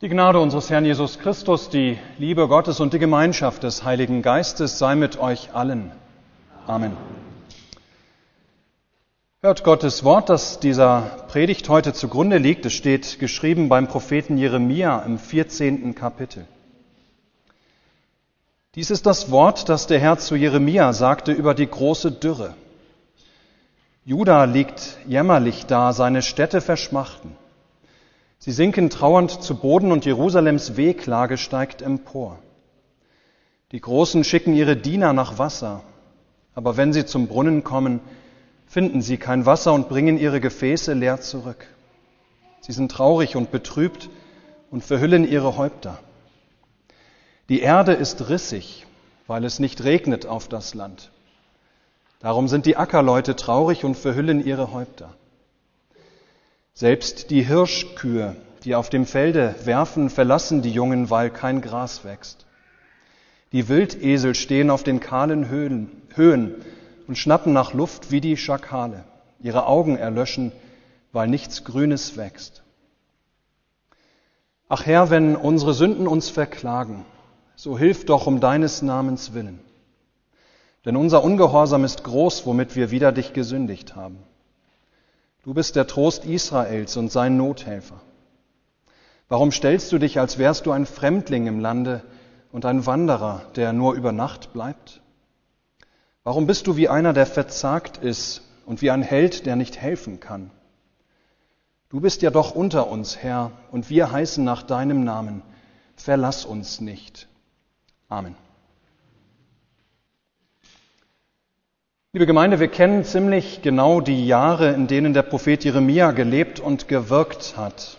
Die Gnade unseres Herrn Jesus Christus, die Liebe Gottes und die Gemeinschaft des Heiligen Geistes sei mit euch allen. Amen. Hört Gottes Wort, das dieser Predigt heute zugrunde liegt. Es steht geschrieben beim Propheten Jeremia im 14. Kapitel. Dies ist das Wort, das der Herr zu Jeremia sagte über die große Dürre. Juda liegt jämmerlich da, seine Städte verschmachten. Sie sinken trauernd zu Boden und Jerusalems Wehklage steigt empor. Die Großen schicken ihre Diener nach Wasser, aber wenn sie zum Brunnen kommen, finden sie kein Wasser und bringen ihre Gefäße leer zurück. Sie sind traurig und betrübt und verhüllen ihre Häupter. Die Erde ist rissig, weil es nicht regnet auf das Land. Darum sind die Ackerleute traurig und verhüllen ihre Häupter. Selbst die Hirschkühe, die auf dem Felde werfen, verlassen die Jungen, weil kein Gras wächst. Die Wildesel stehen auf den kahlen Höhen, Höhen und schnappen nach Luft wie die Schakale. Ihre Augen erlöschen, weil nichts Grünes wächst. Ach Herr, wenn unsere Sünden uns verklagen, so hilf doch um deines Namens willen. Denn unser Ungehorsam ist groß, womit wir wider dich gesündigt haben. Du bist der Trost Israels und sein Nothelfer. Warum stellst du dich, als wärst du ein Fremdling im Lande und ein Wanderer, der nur über Nacht bleibt? Warum bist du wie einer, der verzagt ist und wie ein Held, der nicht helfen kann? Du bist ja doch unter uns, Herr, und wir heißen nach deinem Namen. Verlass uns nicht. Amen. Liebe Gemeinde, wir kennen ziemlich genau die Jahre, in denen der Prophet Jeremia gelebt und gewirkt hat.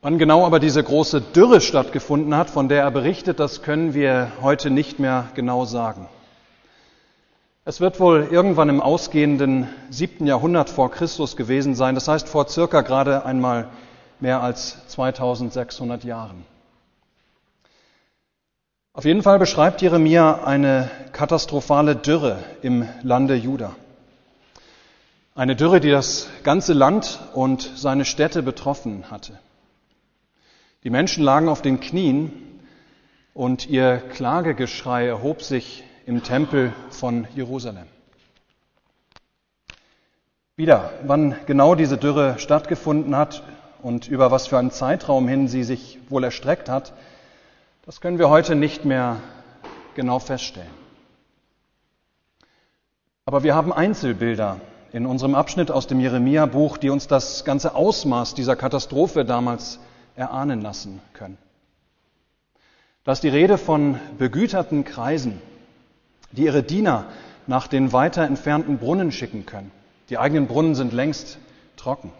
Wann genau aber diese große Dürre stattgefunden hat, von der er berichtet, das können wir heute nicht mehr genau sagen. Es wird wohl irgendwann im ausgehenden siebten Jahrhundert vor Christus gewesen sein, das heißt vor circa gerade einmal mehr als 2600 Jahren. Auf jeden Fall beschreibt Jeremia eine katastrophale Dürre im Lande Juda. Eine Dürre, die das ganze Land und seine Städte betroffen hatte. Die Menschen lagen auf den Knien und ihr Klagegeschrei erhob sich im Tempel von Jerusalem. Wieder, wann genau diese Dürre stattgefunden hat und über was für einen Zeitraum hin sie sich wohl erstreckt hat, das können wir heute nicht mehr genau feststellen. Aber wir haben Einzelbilder in unserem Abschnitt aus dem Jeremia-Buch, die uns das ganze Ausmaß dieser Katastrophe damals erahnen lassen können. Da ist die Rede von begüterten Kreisen, die ihre Diener nach den weiter entfernten Brunnen schicken können. Die eigenen Brunnen sind längst trocken.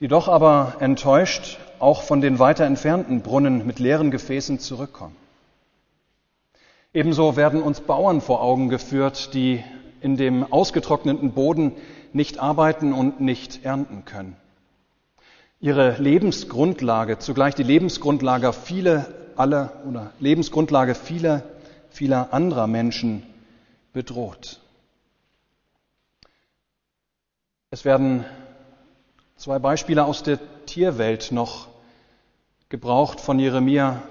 Die doch aber enttäuscht auch von den weiter entfernten Brunnen mit leeren Gefäßen zurückkommen. Ebenso werden uns Bauern vor Augen geführt, die in dem ausgetrockneten Boden nicht arbeiten und nicht ernten können. Ihre Lebensgrundlage, zugleich die Lebensgrundlage vieler aller oder Lebensgrundlage vieler, vieler anderer Menschen bedroht. Es werden zwei Beispiele aus der Tierwelt noch gebraucht von Jeremia,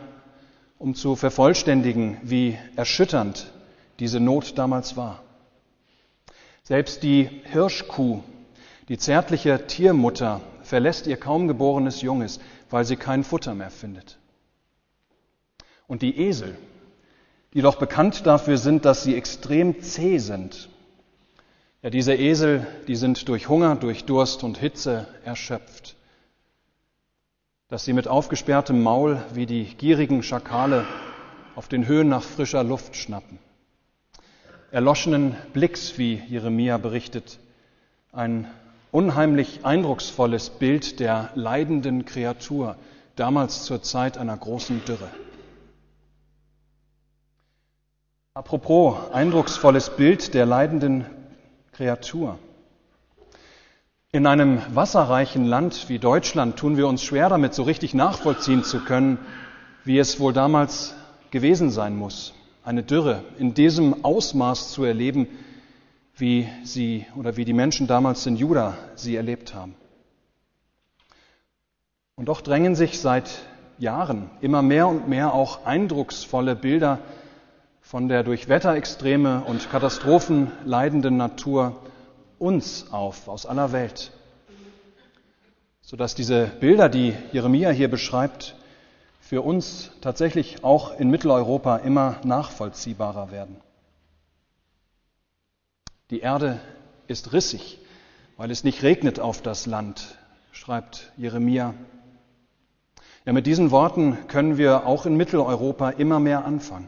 um zu vervollständigen, wie erschütternd diese Not damals war. Selbst die Hirschkuh, die zärtliche Tiermutter, verlässt ihr kaum geborenes Junges, weil sie kein Futter mehr findet. Und die Esel, die doch bekannt dafür sind, dass sie extrem zäh sind. Ja, diese Esel, die sind durch Hunger, durch Durst und Hitze erschöpft dass sie mit aufgesperrtem Maul wie die gierigen Schakale auf den Höhen nach frischer Luft schnappen. Erloschenen Blicks, wie Jeremia berichtet, ein unheimlich eindrucksvolles Bild der leidenden Kreatur, damals zur Zeit einer großen Dürre. Apropos eindrucksvolles Bild der leidenden Kreatur. In einem wasserreichen Land wie Deutschland tun wir uns schwer damit, so richtig nachvollziehen zu können, wie es wohl damals gewesen sein muss, eine Dürre in diesem Ausmaß zu erleben, wie sie oder wie die Menschen damals in Juda sie erlebt haben. Und doch drängen sich seit Jahren immer mehr und mehr auch eindrucksvolle Bilder von der durch Wetterextreme und Katastrophen leidenden Natur uns auf, aus aller Welt, sodass diese Bilder, die Jeremia hier beschreibt, für uns tatsächlich auch in Mitteleuropa immer nachvollziehbarer werden. Die Erde ist rissig, weil es nicht regnet auf das Land, schreibt Jeremia. Ja, mit diesen Worten können wir auch in Mitteleuropa immer mehr anfangen.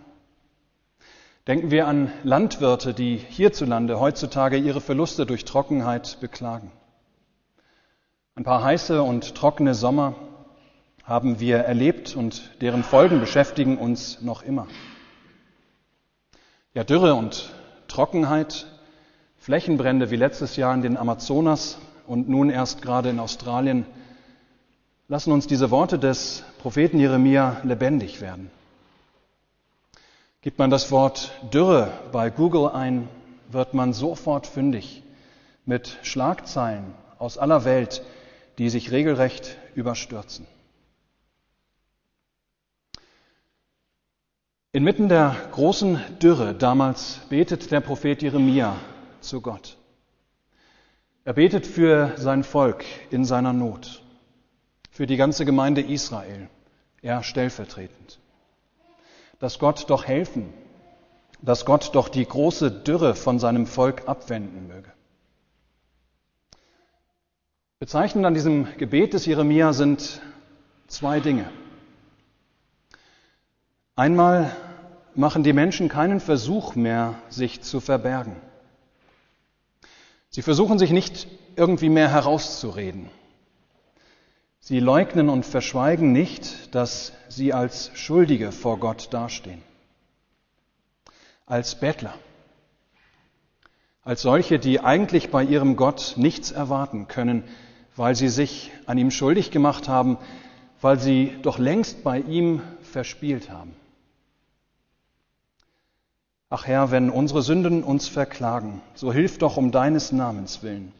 Denken wir an Landwirte, die hierzulande heutzutage ihre Verluste durch Trockenheit beklagen. Ein paar heiße und trockene Sommer haben wir erlebt und deren Folgen beschäftigen uns noch immer. Ja, Dürre und Trockenheit, Flächenbrände wie letztes Jahr in den Amazonas und nun erst gerade in Australien lassen uns diese Worte des Propheten Jeremia lebendig werden. Gibt man das Wort Dürre bei Google ein, wird man sofort fündig mit Schlagzeilen aus aller Welt, die sich regelrecht überstürzen. Inmitten der großen Dürre damals betet der Prophet Jeremia zu Gott. Er betet für sein Volk in seiner Not, für die ganze Gemeinde Israel, er stellvertretend dass Gott doch helfen, dass Gott doch die große Dürre von seinem Volk abwenden möge. Bezeichnend an diesem Gebet des Jeremia sind zwei Dinge. Einmal machen die Menschen keinen Versuch mehr, sich zu verbergen. Sie versuchen sich nicht irgendwie mehr herauszureden. Sie leugnen und verschweigen nicht, dass sie als Schuldige vor Gott dastehen, als Bettler, als solche, die eigentlich bei ihrem Gott nichts erwarten können, weil sie sich an ihm schuldig gemacht haben, weil sie doch längst bei ihm verspielt haben. Ach Herr, wenn unsere Sünden uns verklagen, so hilf doch um deines Namens willen.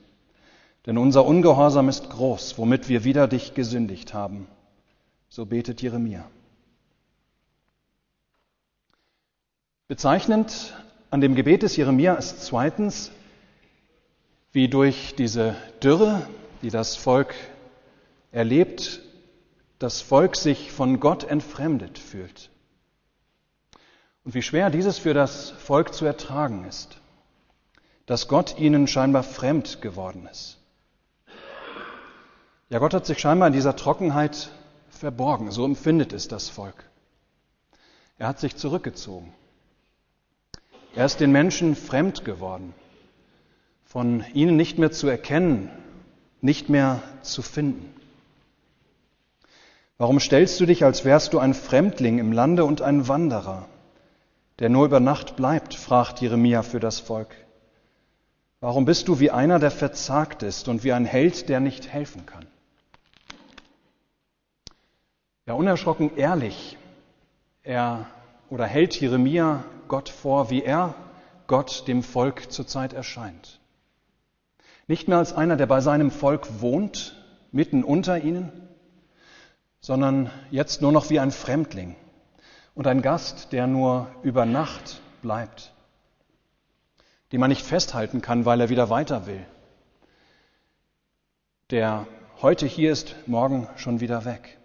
Denn unser Ungehorsam ist groß, womit wir wider dich gesündigt haben. So betet Jeremia. Bezeichnend an dem Gebet des Jeremia ist zweitens, wie durch diese Dürre, die das Volk erlebt, das Volk sich von Gott entfremdet fühlt. Und wie schwer dieses für das Volk zu ertragen ist, dass Gott ihnen scheinbar fremd geworden ist. Ja, Gott hat sich scheinbar in dieser Trockenheit verborgen. So empfindet es das Volk. Er hat sich zurückgezogen. Er ist den Menschen fremd geworden, von ihnen nicht mehr zu erkennen, nicht mehr zu finden. Warum stellst du dich, als wärst du ein Fremdling im Lande und ein Wanderer, der nur über Nacht bleibt, fragt Jeremia für das Volk. Warum bist du wie einer, der verzagt ist und wie ein Held, der nicht helfen kann? Ja, unerschrocken ehrlich, er oder hält Jeremia Gott vor, wie er Gott dem Volk zurzeit erscheint. Nicht mehr als einer, der bei seinem Volk wohnt, mitten unter ihnen, sondern jetzt nur noch wie ein Fremdling und ein Gast, der nur über Nacht bleibt, den man nicht festhalten kann, weil er wieder weiter will, der heute hier ist, morgen schon wieder weg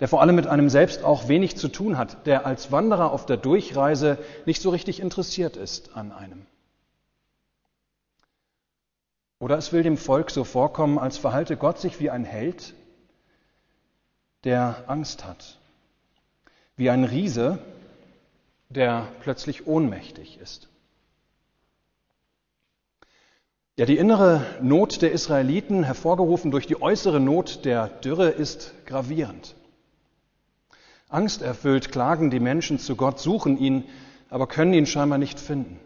der vor allem mit einem selbst auch wenig zu tun hat, der als Wanderer auf der Durchreise nicht so richtig interessiert ist an einem. Oder es will dem Volk so vorkommen, als verhalte Gott sich wie ein Held, der Angst hat, wie ein Riese, der plötzlich ohnmächtig ist. Ja, die innere Not der Israeliten, hervorgerufen durch die äußere Not der Dürre, ist gravierend. Angsterfüllt klagen die Menschen zu Gott, suchen ihn, aber können ihn scheinbar nicht finden.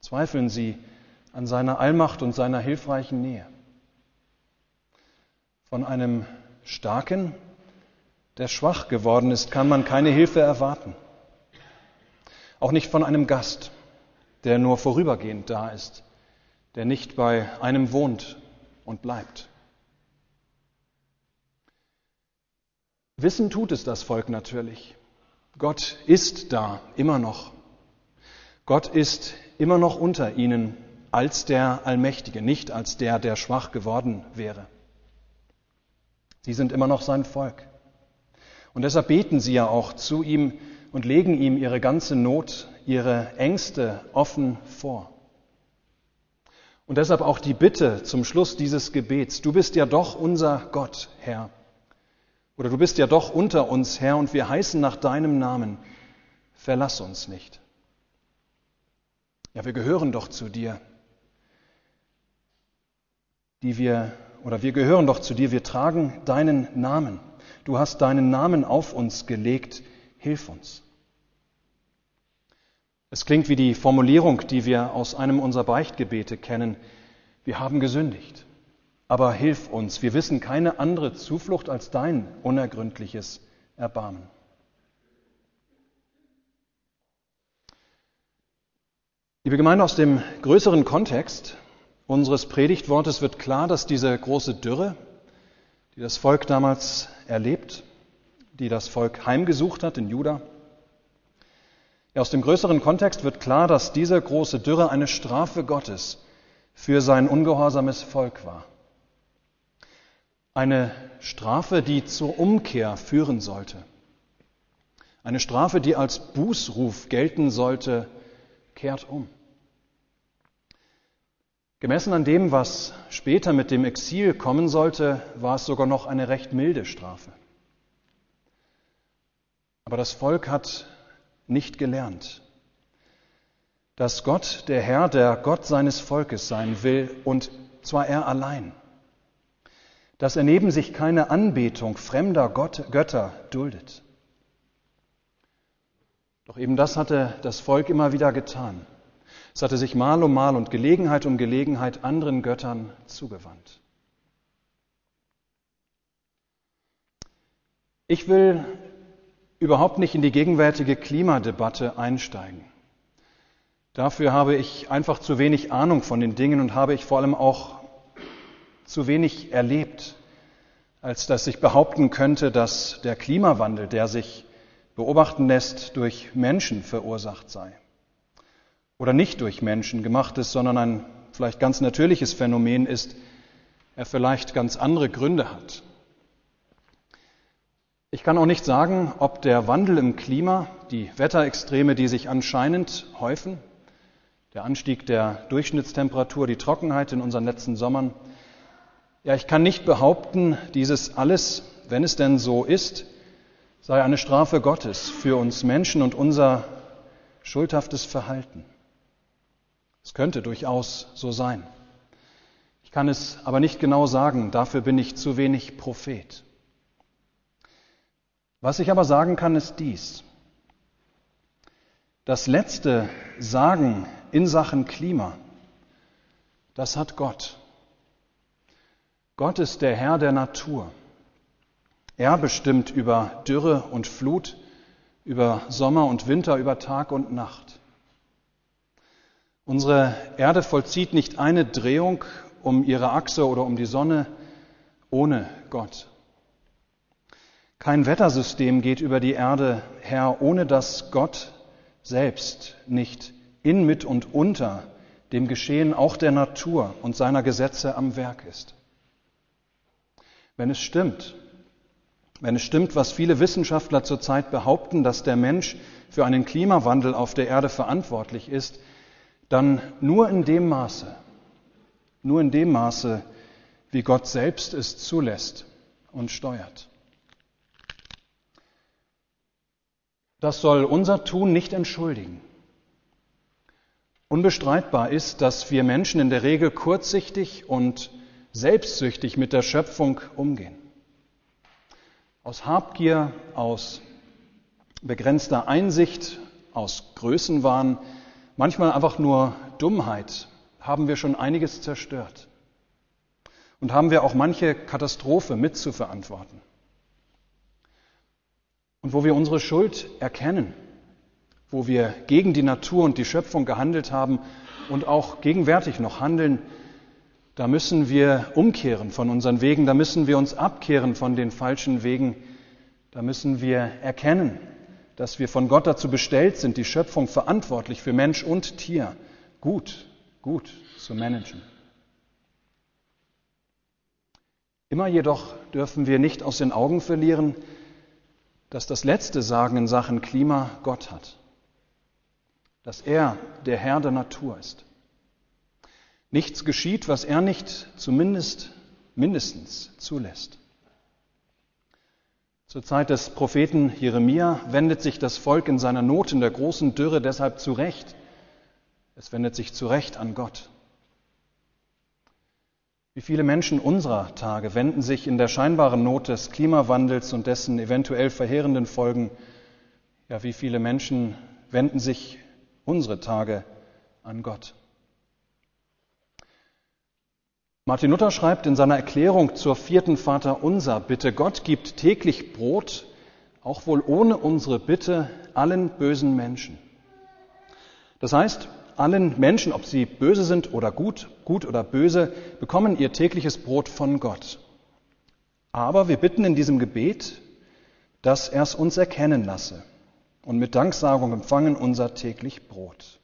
Zweifeln sie an seiner Allmacht und seiner hilfreichen Nähe. Von einem Starken, der schwach geworden ist, kann man keine Hilfe erwarten. Auch nicht von einem Gast, der nur vorübergehend da ist, der nicht bei einem wohnt und bleibt. Wissen tut es das Volk natürlich. Gott ist da, immer noch. Gott ist immer noch unter ihnen als der Allmächtige, nicht als der, der schwach geworden wäre. Sie sind immer noch sein Volk. Und deshalb beten sie ja auch zu ihm und legen ihm ihre ganze Not, ihre Ängste offen vor. Und deshalb auch die Bitte zum Schluss dieses Gebets, du bist ja doch unser Gott, Herr. Oder du bist ja doch unter uns, Herr, und wir heißen nach deinem Namen, verlass uns nicht. Ja, wir gehören doch zu dir, die wir, oder wir gehören doch zu dir, wir tragen deinen Namen. Du hast deinen Namen auf uns gelegt, hilf uns. Es klingt wie die Formulierung, die wir aus einem unserer Beichtgebete kennen. Wir haben gesündigt, aber hilf uns. Wir wissen keine andere Zuflucht als dein unergründliches Erbarmen. Liebe Gemeinde, aus dem größeren Kontext unseres Predigtwortes wird klar, dass diese große Dürre, die das Volk damals erlebt, die das Volk heimgesucht hat in Juda, aus dem größeren Kontext wird klar, dass diese große Dürre eine Strafe Gottes für sein ungehorsames Volk war. Eine Strafe, die zur Umkehr führen sollte. Eine Strafe, die als Bußruf gelten sollte, kehrt um. Gemessen an dem, was später mit dem Exil kommen sollte, war es sogar noch eine recht milde Strafe. Aber das Volk hat nicht gelernt, dass Gott der Herr, der Gott seines Volkes sein will, und zwar er allein, dass er neben sich keine Anbetung fremder Gott, Götter duldet. Doch eben das hatte das Volk immer wieder getan. Es hatte sich mal um mal und Gelegenheit um Gelegenheit anderen Göttern zugewandt. Ich will überhaupt nicht in die gegenwärtige Klimadebatte einsteigen. Dafür habe ich einfach zu wenig Ahnung von den Dingen und habe ich vor allem auch zu wenig erlebt, als dass ich behaupten könnte, dass der Klimawandel, der sich beobachten lässt, durch Menschen verursacht sei. Oder nicht durch Menschen gemacht ist, sondern ein vielleicht ganz natürliches Phänomen ist, er vielleicht ganz andere Gründe hat. Ich kann auch nicht sagen, ob der Wandel im Klima, die Wetterextreme, die sich anscheinend häufen, der Anstieg der Durchschnittstemperatur, die Trockenheit in unseren letzten Sommern, ja, ich kann nicht behaupten, dieses alles, wenn es denn so ist, sei eine Strafe Gottes für uns Menschen und unser schuldhaftes Verhalten. Es könnte durchaus so sein. Ich kann es aber nicht genau sagen, dafür bin ich zu wenig Prophet. Was ich aber sagen kann, ist dies. Das letzte Sagen in Sachen Klima, das hat Gott. Gott ist der Herr der Natur. Er bestimmt über Dürre und Flut, über Sommer und Winter, über Tag und Nacht. Unsere Erde vollzieht nicht eine Drehung um ihre Achse oder um die Sonne ohne Gott. Kein Wettersystem geht über die Erde her, ohne dass Gott selbst nicht in, mit und unter dem Geschehen auch der Natur und seiner Gesetze am Werk ist. Wenn es stimmt, wenn es stimmt, was viele Wissenschaftler zurzeit behaupten, dass der Mensch für einen Klimawandel auf der Erde verantwortlich ist, dann nur in dem Maße, nur in dem Maße, wie Gott selbst es zulässt und steuert. Das soll unser Tun nicht entschuldigen. Unbestreitbar ist, dass wir Menschen in der Regel kurzsichtig und selbstsüchtig mit der Schöpfung umgehen. Aus Habgier, aus begrenzter Einsicht, aus Größenwahn, manchmal einfach nur Dummheit haben wir schon einiges zerstört und haben wir auch manche Katastrophe mit zu verantworten. Und wo wir unsere Schuld erkennen, wo wir gegen die Natur und die Schöpfung gehandelt haben und auch gegenwärtig noch handeln, da müssen wir umkehren von unseren Wegen, da müssen wir uns abkehren von den falschen Wegen, Da müssen wir erkennen, dass wir von Gott dazu bestellt sind, die Schöpfung verantwortlich für Mensch und Tier gut, gut zu managen. Immer jedoch dürfen wir nicht aus den Augen verlieren, dass das letzte Sagen in Sachen Klima Gott hat, dass er der Herr der Natur ist. Nichts geschieht, was er nicht zumindest mindestens zulässt. Zur Zeit des Propheten Jeremia wendet sich das Volk in seiner Not in der großen Dürre deshalb zurecht. Es wendet sich zurecht an Gott. Wie viele Menschen unserer Tage wenden sich in der scheinbaren Not des Klimawandels und dessen eventuell verheerenden Folgen, ja, wie viele Menschen wenden sich unsere Tage an Gott? Martin Luther schreibt in seiner Erklärung zur vierten Vater unser Bitte, Gott gibt täglich Brot, auch wohl ohne unsere Bitte, allen bösen Menschen. Das heißt, allen Menschen, ob sie böse sind oder gut, gut oder böse, bekommen ihr tägliches Brot von Gott. Aber wir bitten in diesem Gebet, dass er es uns erkennen lasse und mit Danksagung empfangen unser täglich Brot.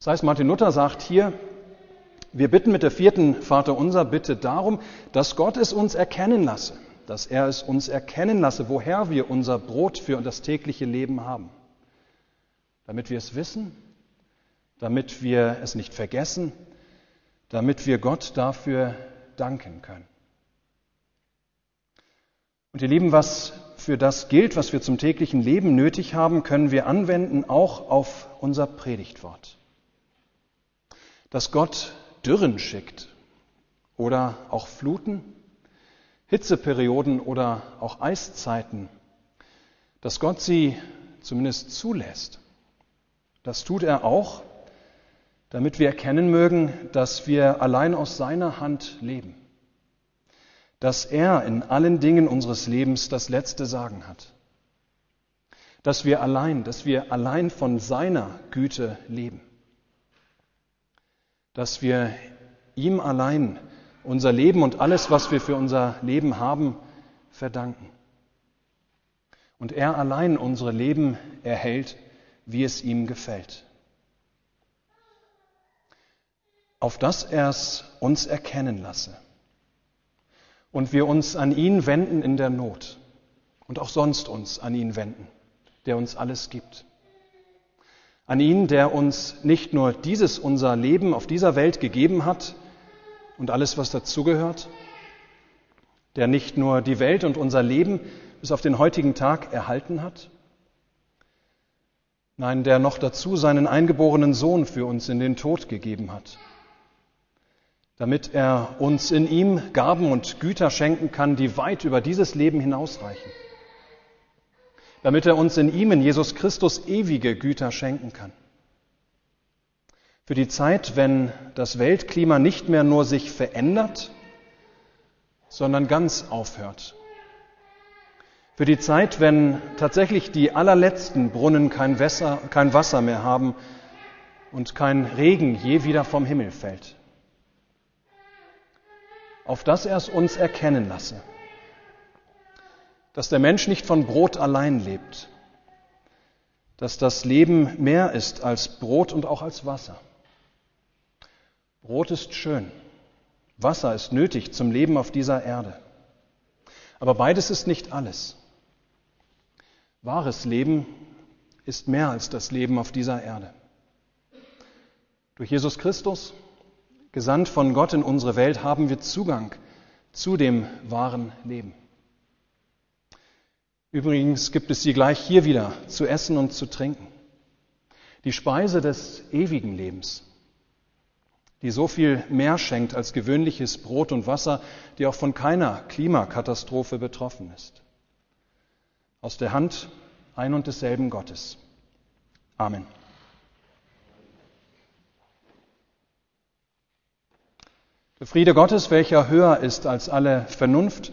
Das heißt, Martin Luther sagt hier, wir bitten mit der vierten Vater unser Bitte darum, dass Gott es uns erkennen lasse, dass er es uns erkennen lasse, woher wir unser Brot für das tägliche Leben haben. Damit wir es wissen damit wir es nicht vergessen, damit wir Gott dafür danken können. Und ihr Lieben, was für das gilt, was wir zum täglichen Leben nötig haben, können wir anwenden auch auf unser Predigtwort. Dass Gott Dürren schickt oder auch Fluten, Hitzeperioden oder auch Eiszeiten, dass Gott sie zumindest zulässt. Das tut er auch, damit wir erkennen mögen, dass wir allein aus seiner Hand leben, dass er in allen Dingen unseres Lebens das letzte Sagen hat, dass wir allein, dass wir allein von seiner Güte leben, dass wir ihm allein unser Leben und alles, was wir für unser Leben haben, verdanken. Und er allein unsere Leben erhält, wie es ihm gefällt. auf dass er es uns erkennen lasse und wir uns an ihn wenden in der Not und auch sonst uns an ihn wenden, der uns alles gibt. An ihn, der uns nicht nur dieses unser Leben auf dieser Welt gegeben hat und alles, was dazugehört, der nicht nur die Welt und unser Leben bis auf den heutigen Tag erhalten hat, nein, der noch dazu seinen eingeborenen Sohn für uns in den Tod gegeben hat damit er uns in ihm Gaben und Güter schenken kann, die weit über dieses Leben hinausreichen. Damit er uns in ihm, in Jesus Christus, ewige Güter schenken kann. Für die Zeit, wenn das Weltklima nicht mehr nur sich verändert, sondern ganz aufhört. Für die Zeit, wenn tatsächlich die allerletzten Brunnen kein Wasser, kein Wasser mehr haben und kein Regen je wieder vom Himmel fällt auf dass er es uns erkennen lasse, dass der Mensch nicht von Brot allein lebt, dass das Leben mehr ist als Brot und auch als Wasser. Brot ist schön, Wasser ist nötig zum Leben auf dieser Erde. Aber beides ist nicht alles. Wahres Leben ist mehr als das Leben auf dieser Erde. Durch Jesus Christus gesandt von Gott in unsere Welt, haben wir Zugang zu dem wahren Leben. Übrigens gibt es sie gleich hier wieder zu essen und zu trinken. Die Speise des ewigen Lebens, die so viel mehr schenkt als gewöhnliches Brot und Wasser, die auch von keiner Klimakatastrophe betroffen ist. Aus der Hand ein und desselben Gottes. Amen. Der Friede Gottes, welcher höher ist als alle Vernunft,